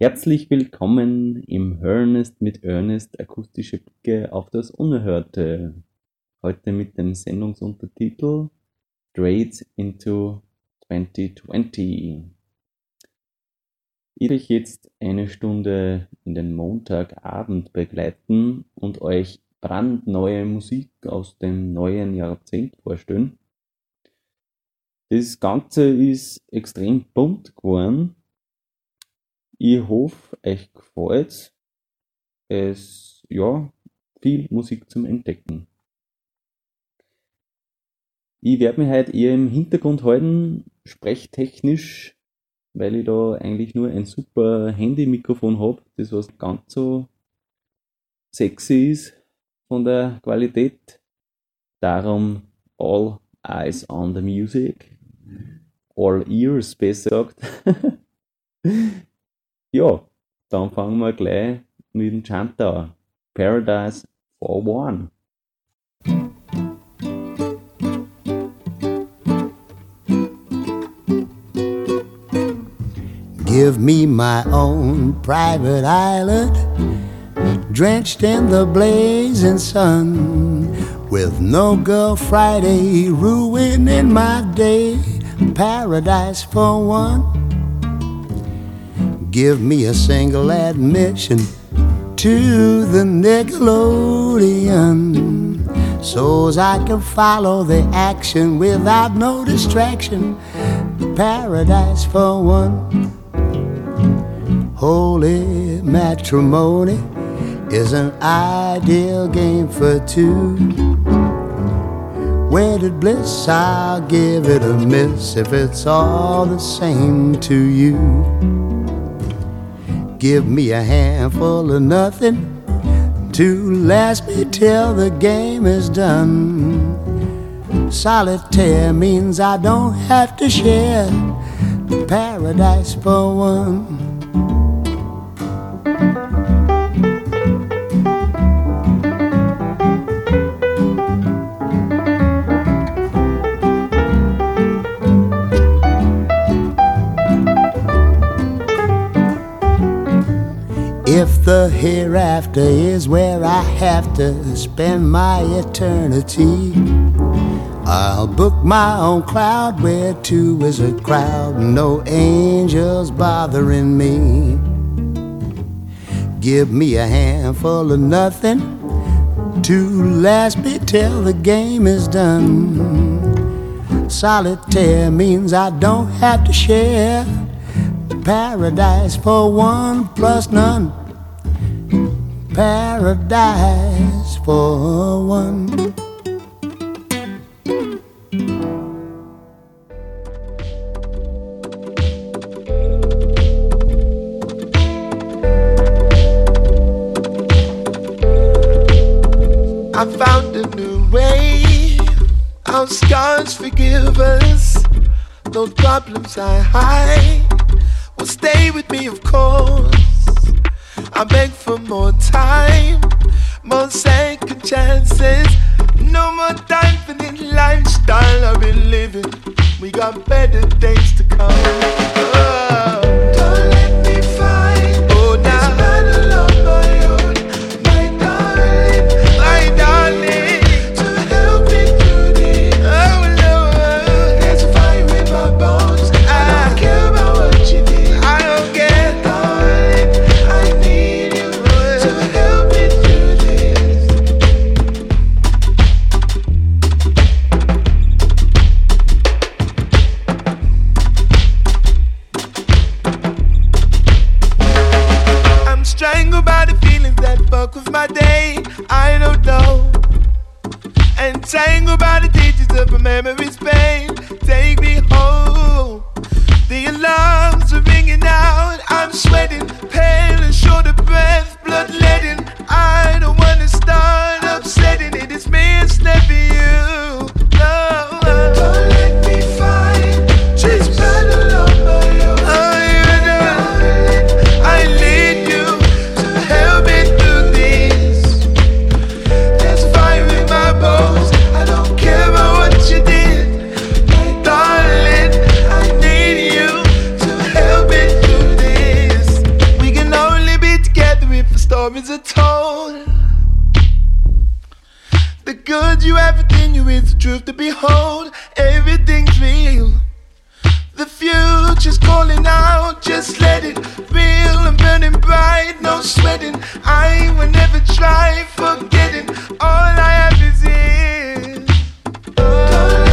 Herzlich willkommen im Ernest mit Ernest akustische Blicke auf das Unerhörte. Heute mit dem Sendungsuntertitel Straight into 2020. Ich euch jetzt eine Stunde in den Montagabend begleiten und euch brandneue Musik aus dem neuen Jahrzehnt vorstellen. Das Ganze ist extrem bunt geworden ich hoffe, euch gefällt es. Ja, viel Musik zum Entdecken. Ich werde mich heute eher im Hintergrund halten, sprechtechnisch, weil ich da eigentlich nur ein super Handy-Mikrofon habe, das was ganz so sexy ist von der Qualität. Darum all eyes on the music. All ears, besser gesagt. Ja, dann fangen wir gleich mit dem Chant an. Paradise for One. Give me my own private island, drenched in the blazing sun, with no girl Friday ruining my day. Paradise for one. Give me a single admission to the Nickelodeon so as I can follow the action without no distraction. Paradise for one. Holy matrimony is an ideal game for two. Wedded bliss, I'll give it a miss if it's all the same to you. Give me a handful of nothing to last me till the game is done. Solitaire means I don't have to share the paradise for one. If the hereafter is where I have to spend my eternity, I'll book my own cloud where two is a crowd, no angels bothering me. Give me a handful of nothing to last me till the game is done. Solitaire means I don't have to share paradise for one plus none paradise for one. I found a new way. Our scars forgive us. Those problems I hide will stay with me, of course. I beg for more time, more second chances. No more time for this lifestyle I've been living. We got better days to come. stories are told. The good you everything you is the truth to behold. Everything's real. The future's calling out, just let it real and burning bright, no sweating. I will never try forgetting. All I have is here. Oh.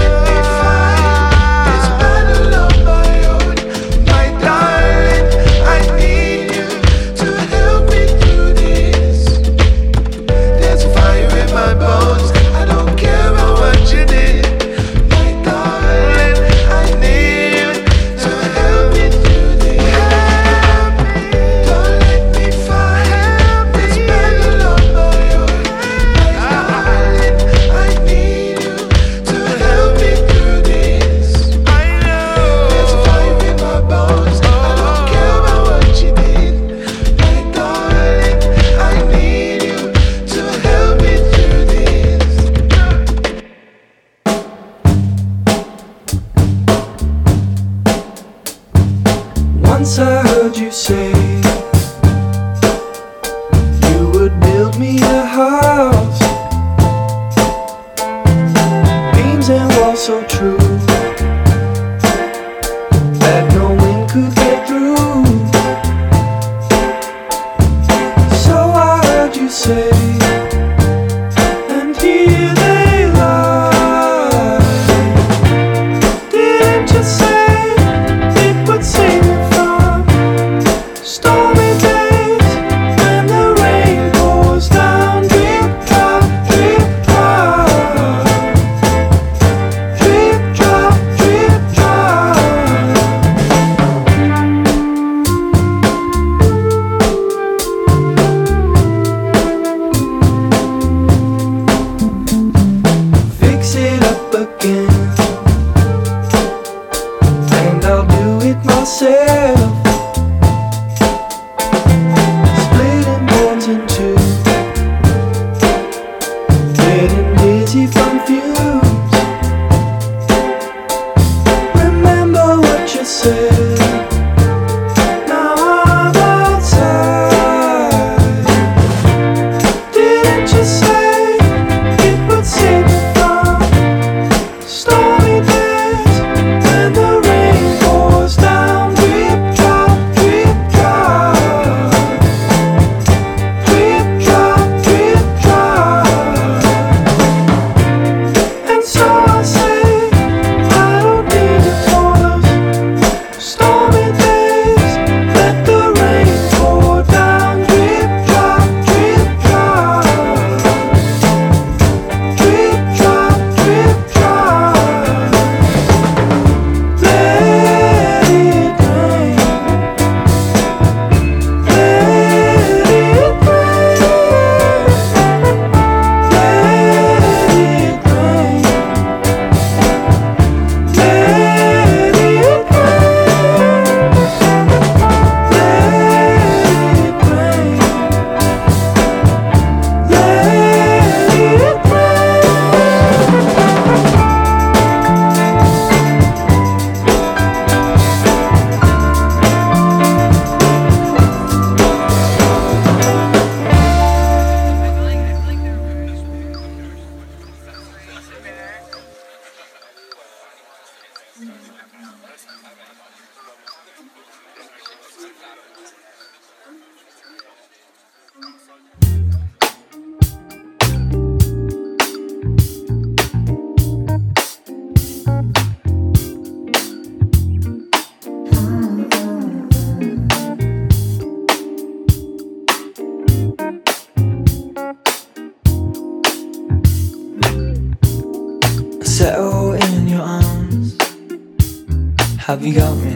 Have you got me?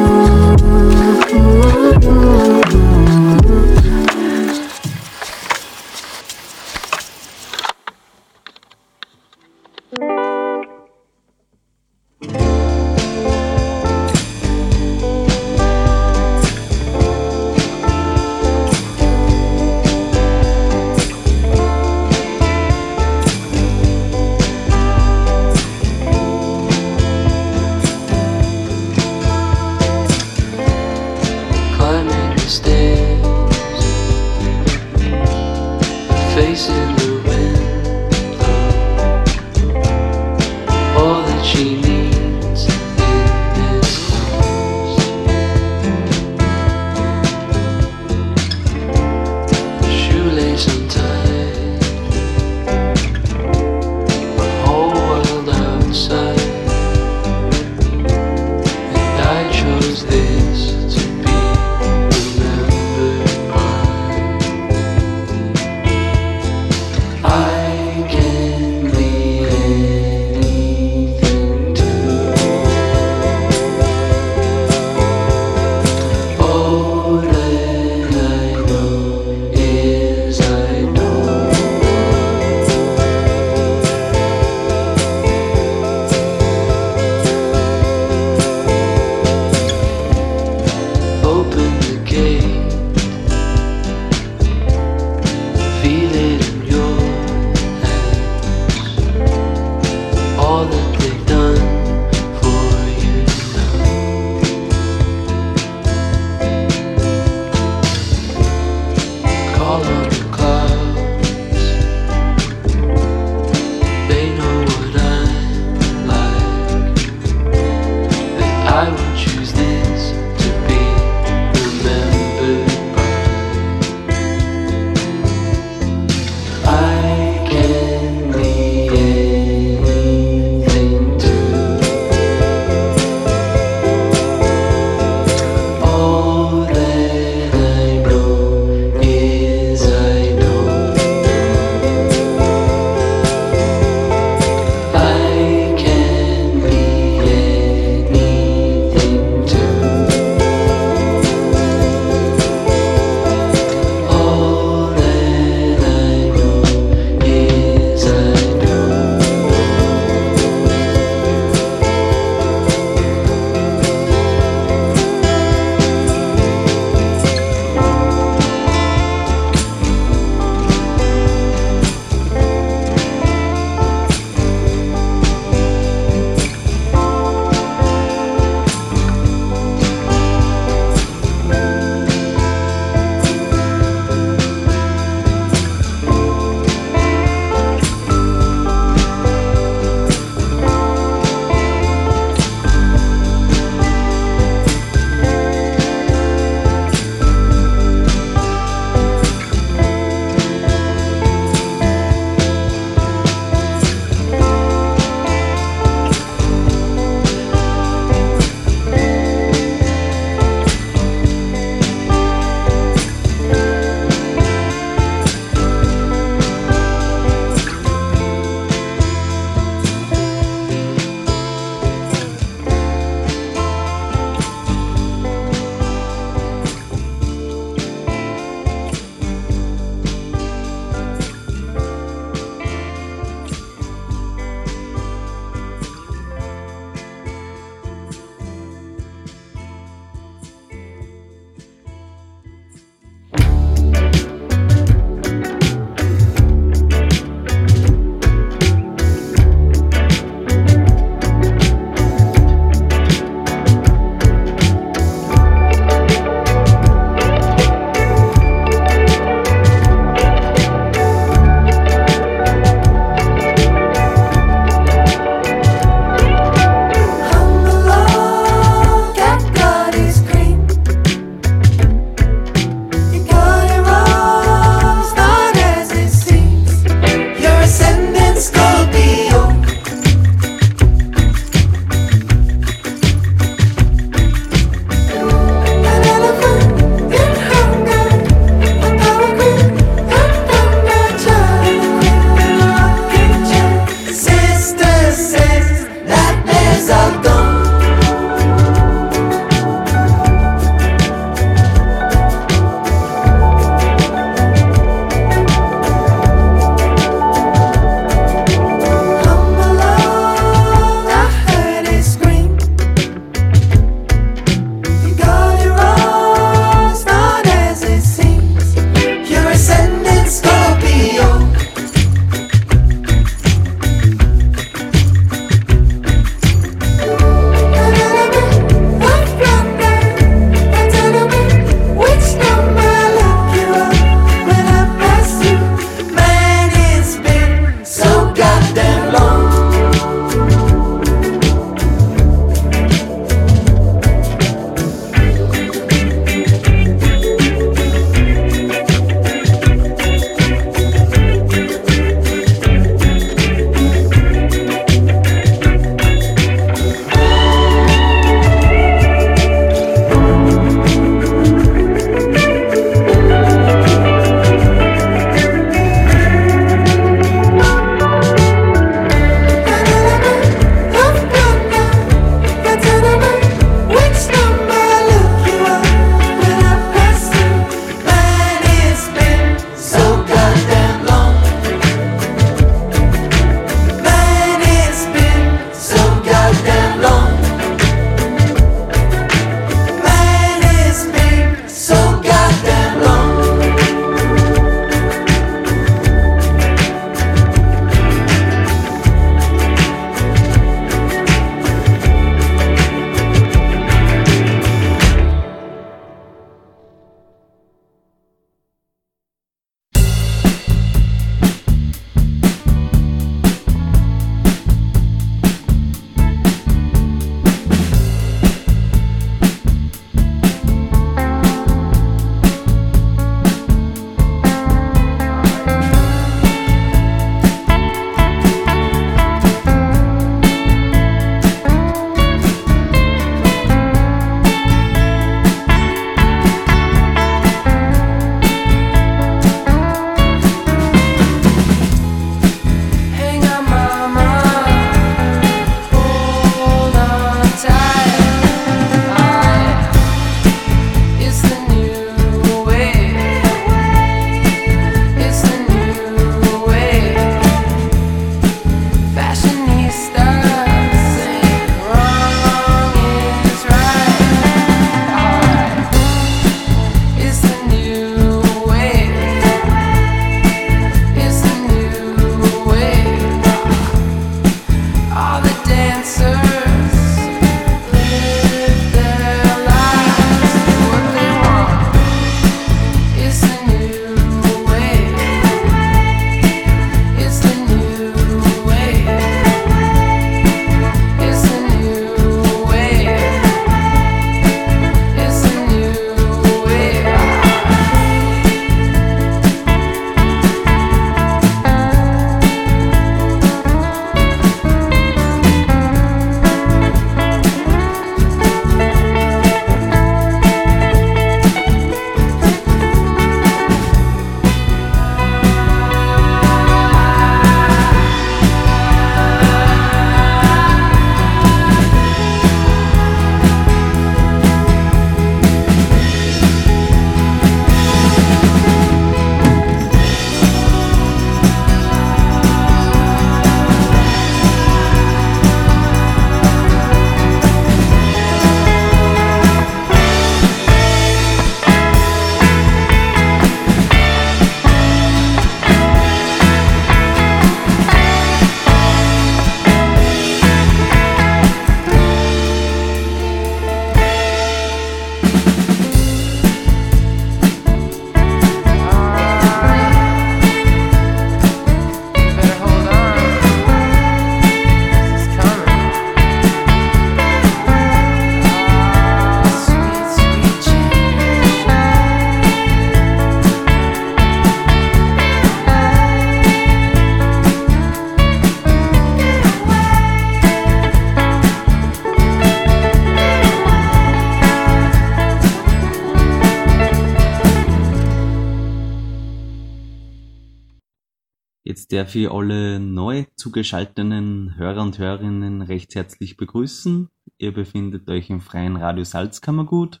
Darf ich alle neu zugeschalteten Hörer und Hörerinnen recht herzlich begrüßen. Ihr befindet euch im freien Radio Salzkammergut,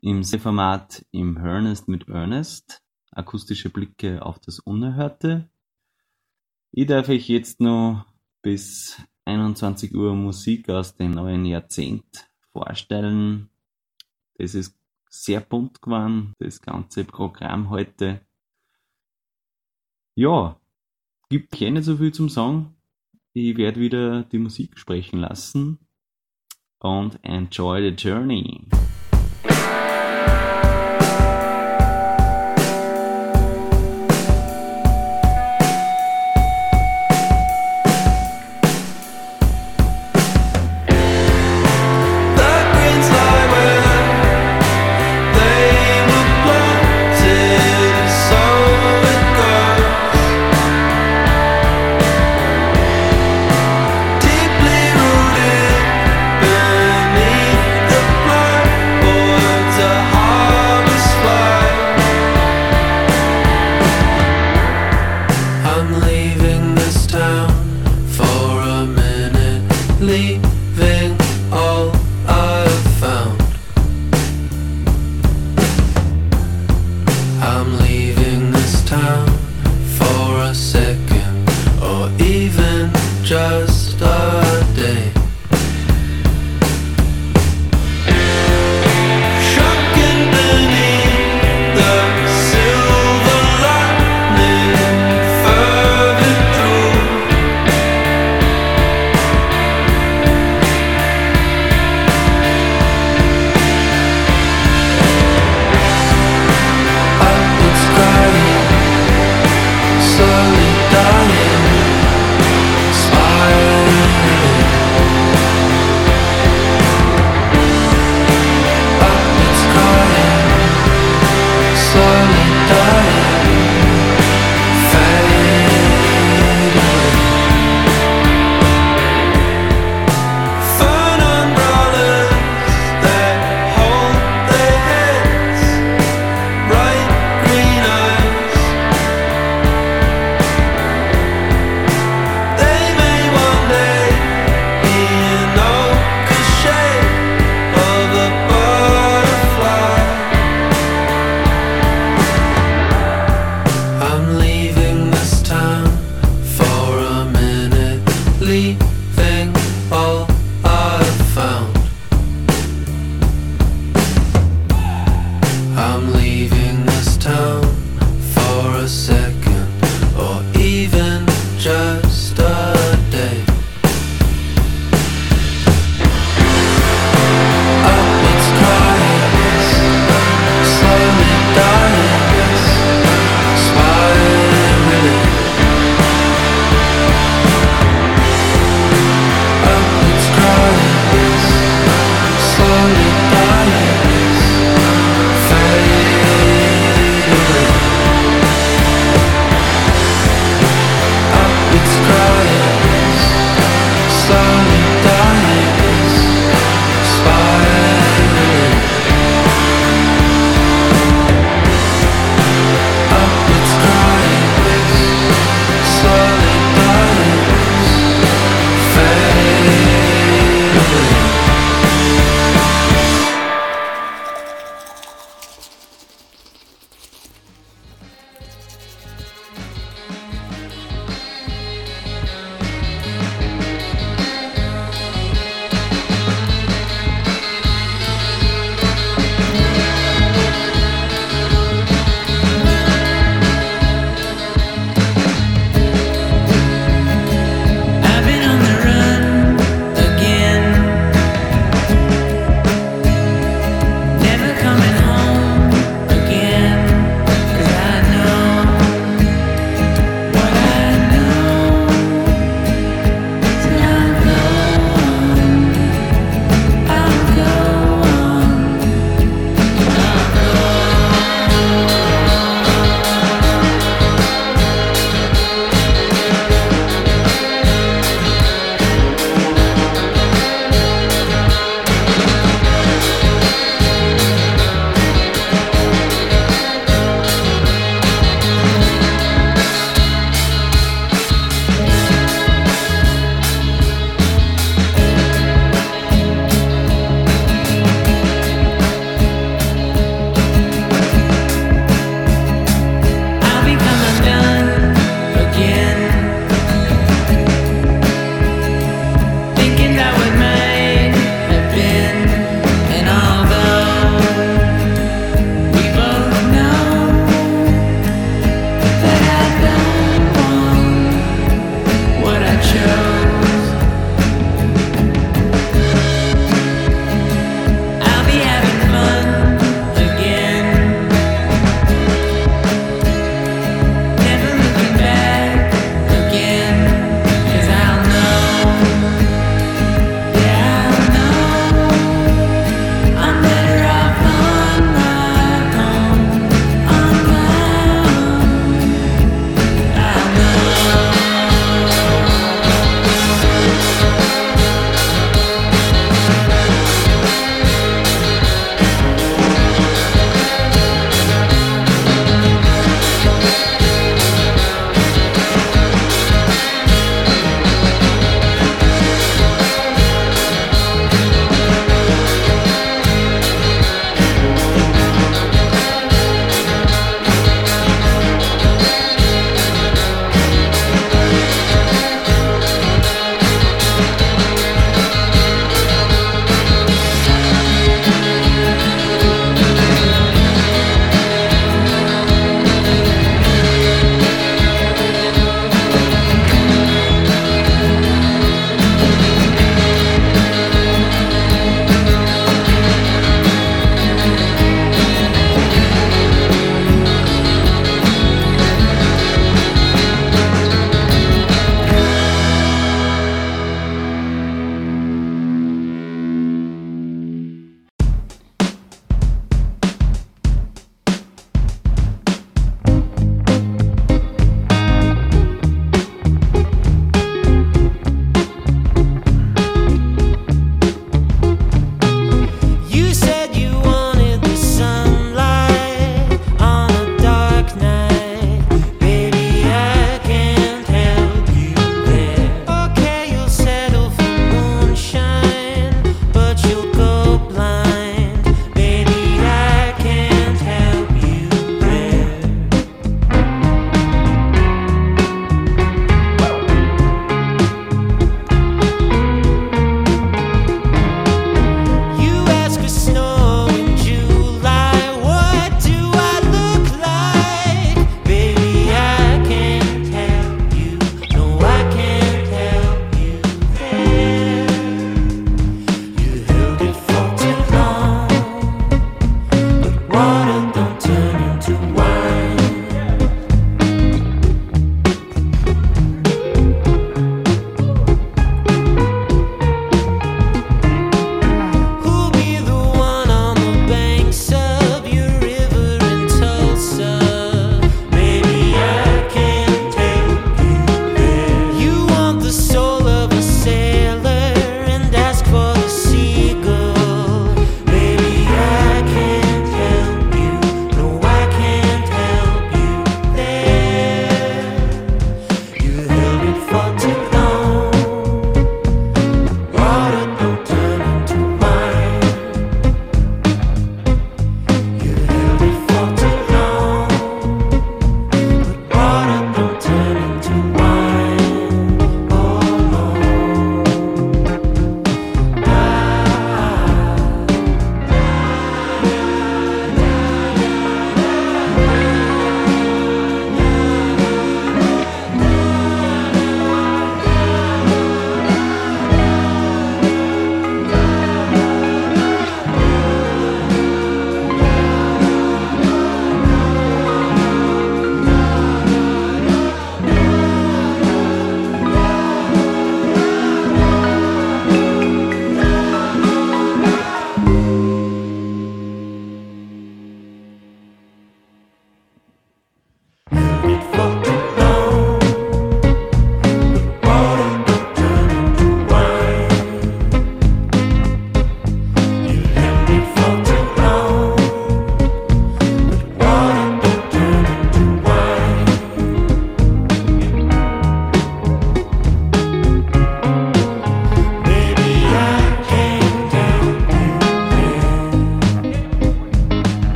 im Format im Ernest mit Ernest, akustische Blicke auf das Unerhörte. Ich darf euch jetzt noch bis 21 Uhr Musik aus dem neuen Jahrzehnt vorstellen. Das ist sehr bunt geworden, das ganze Programm heute. Ja, gibt eh nicht so viel zum Sagen. Ich werde wieder die Musik sprechen lassen und enjoy the journey.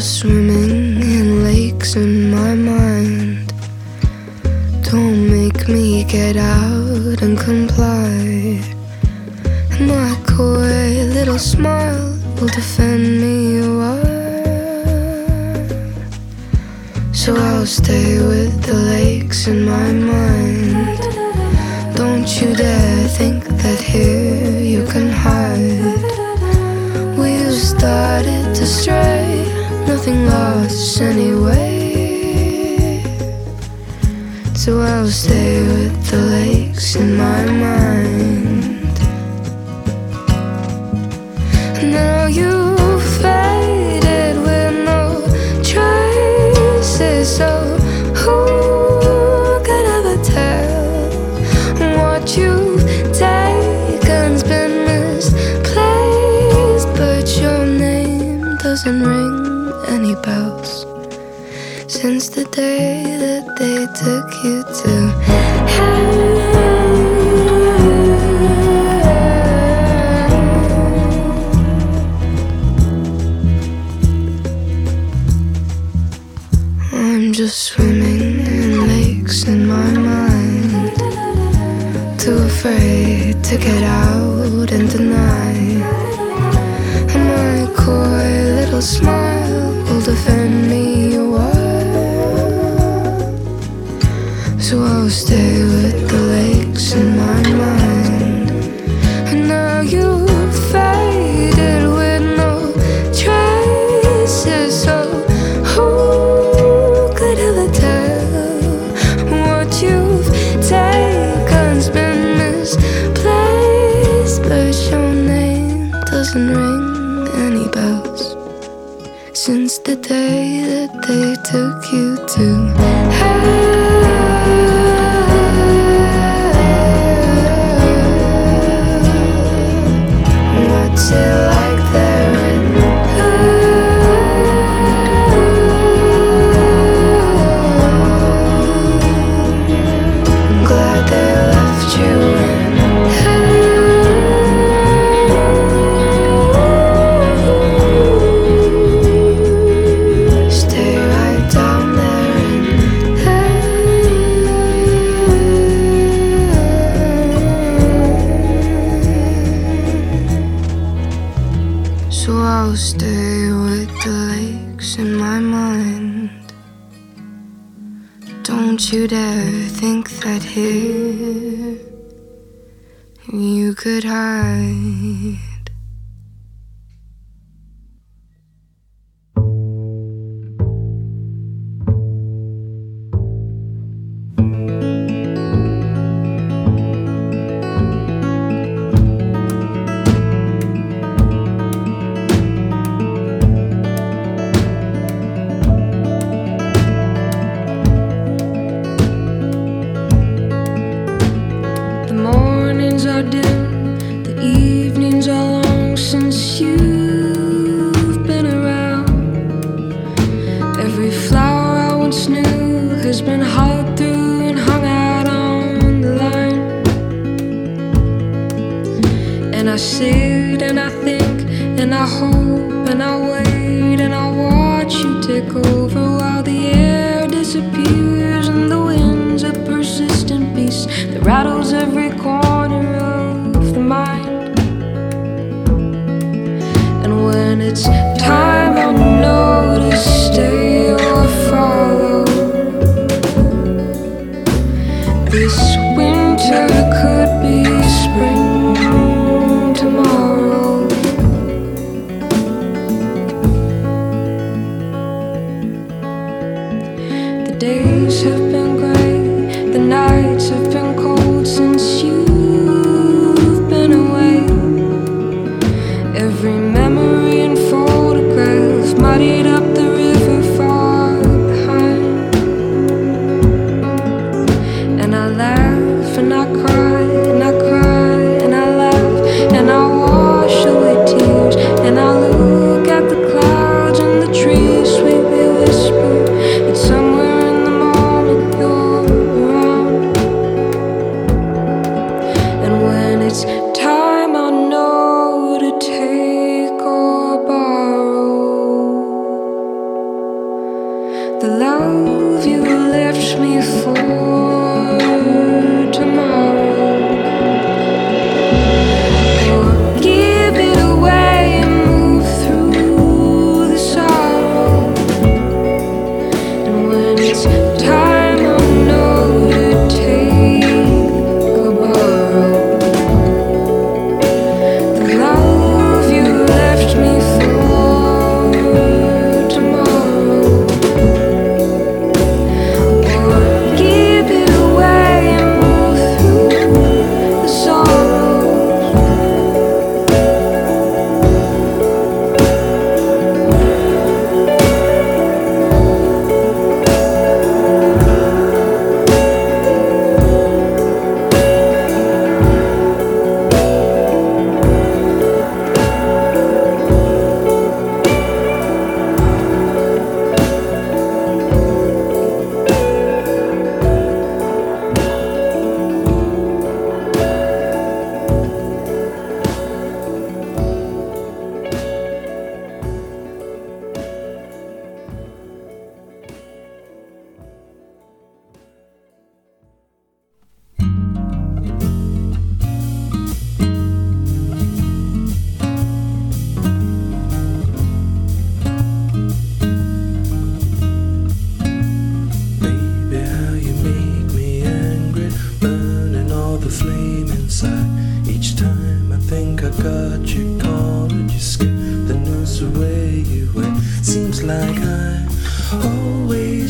swimming in lakes in my mind. Don't make me get out and comply. My coy little smile will defend me a while. So I'll stay with the lakes in my mind. Don't you dare think that here you can hide. We've started to stray nothing lost anyway. So I'll stay with the lakes in my mind. day that they took you to. I'm just swimming in lakes in my mind. Too afraid to get out in the And my coy little smile will defend me.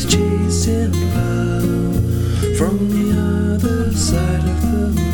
Chasing love from the other side of the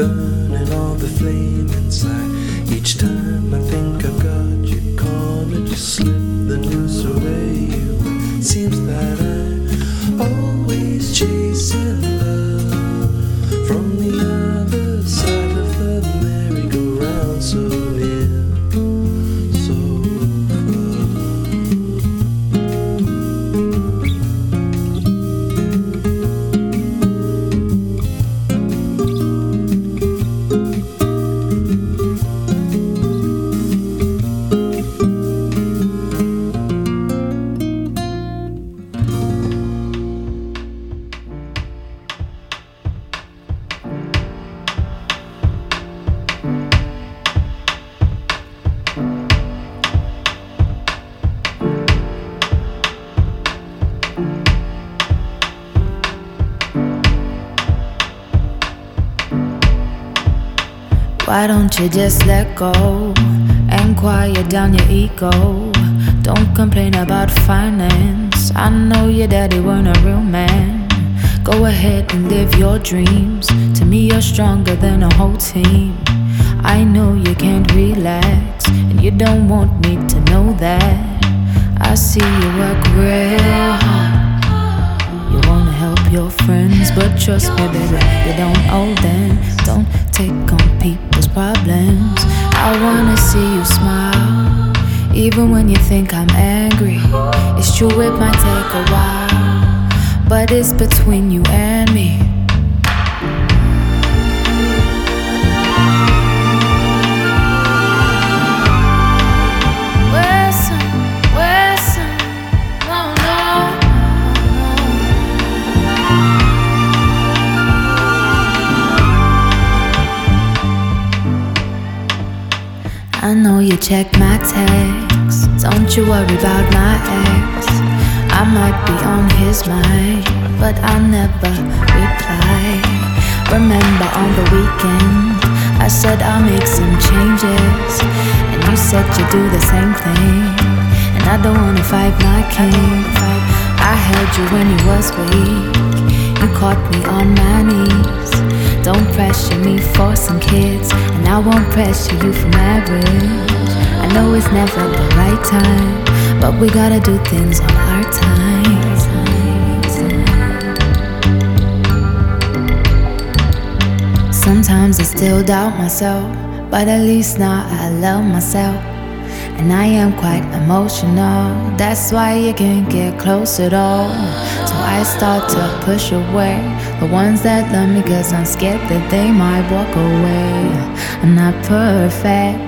burning all the flame inside. Each time I think I've got you cornered, you slip the noose away. You seems You just let go and quiet down your ego? Don't complain about finance. I know your daddy weren't a real man. Go ahead and live your dreams. To me, you're stronger than a whole team. I know you can't relax, and you don't want me to know that. I see you work real hard. You wanna help your friends, but trust me, baby, you don't owe them. Don't take on people's problems. I wanna see you smile, even when you think I'm angry. It's true, it might take a while, but it's between you and me. Check my texts. Don't you worry about my ex. I might be on his mind, but I never reply. Remember on the weekend, I said I'll make some changes, and you said you'd do the same thing. And I don't wanna fight my king. I held you when you was weak. You caught me on my knees. Don't pressure me for some kids, and I won't pressure you for marriage. I know it's never the right time, but we gotta do things on our time. Sometimes I still doubt myself, but at least now I love myself. And I am quite emotional, that's why you can't get close at all. So I start to push away the ones that love me, cause I'm scared that they might walk away. I'm not perfect,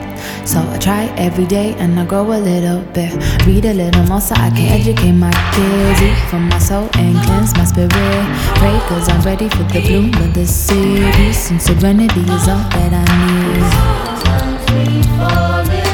So I try every day and I grow a little bit. Read a little more so I can educate my kids. Eat from my soul and cleanse my spirit. Pray cause I'm ready for the bloom of the city. And serenity is all that I need. Wilson,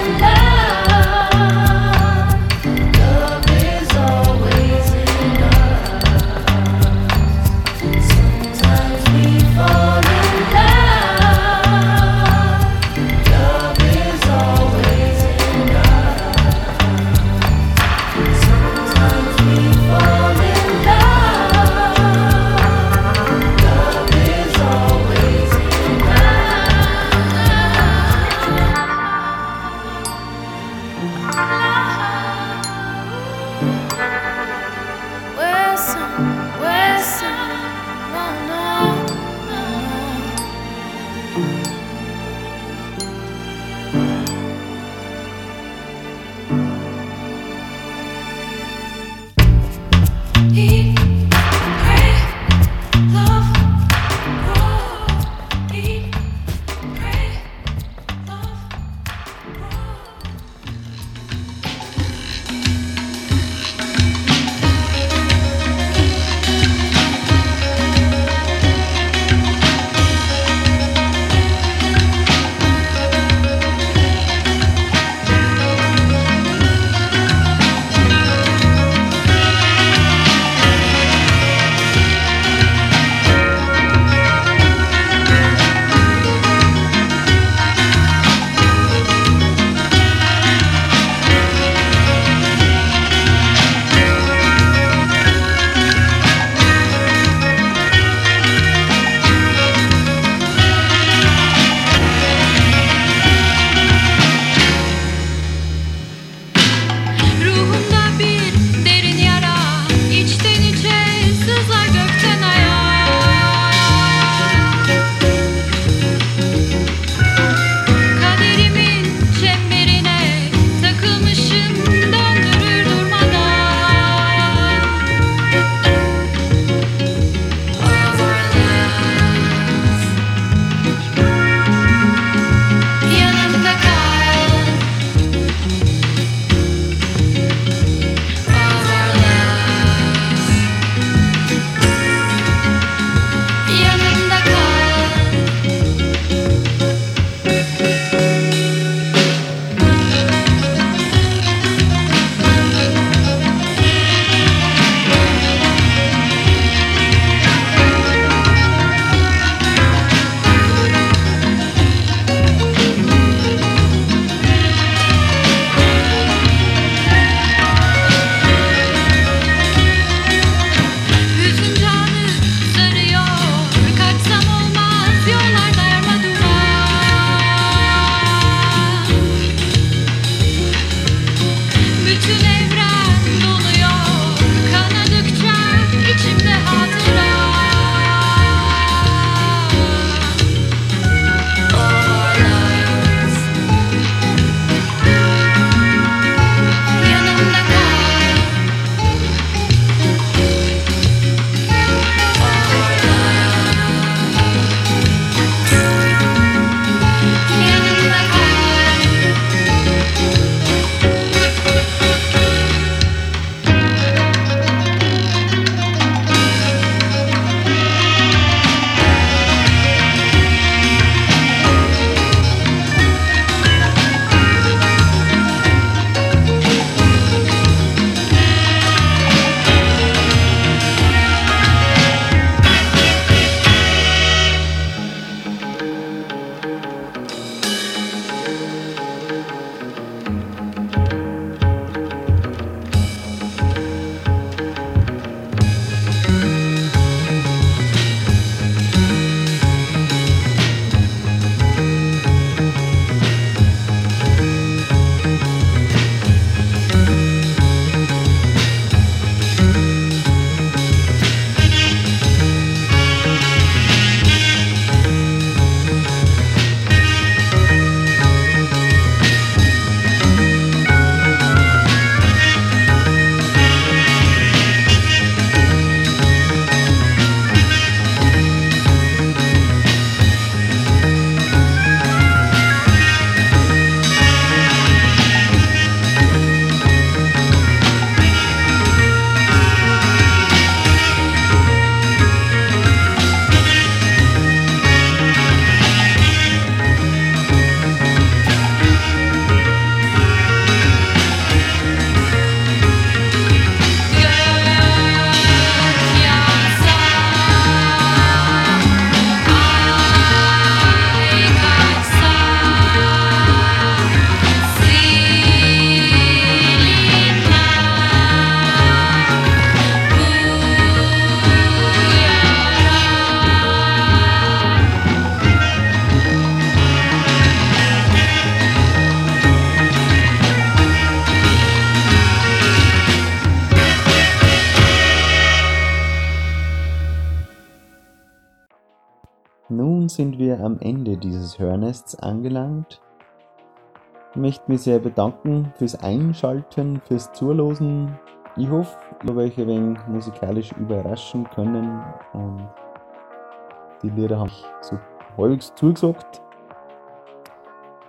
Hörnests angelangt. Ich möchte mich sehr bedanken fürs Einschalten, fürs Zulosen. Ich hoffe, ich habe euch ein wenig musikalisch überraschen können und die Lieder habe ich so halbwegs zugesagt.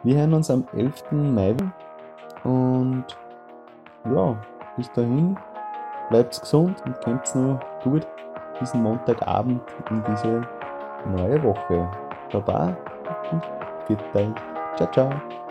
Wir hören uns am 11. Mai und ja, bis dahin bleibt gesund und kommt noch gut diesen Montagabend in diese neue Woche. Baba und que tem. Tchau, tchau.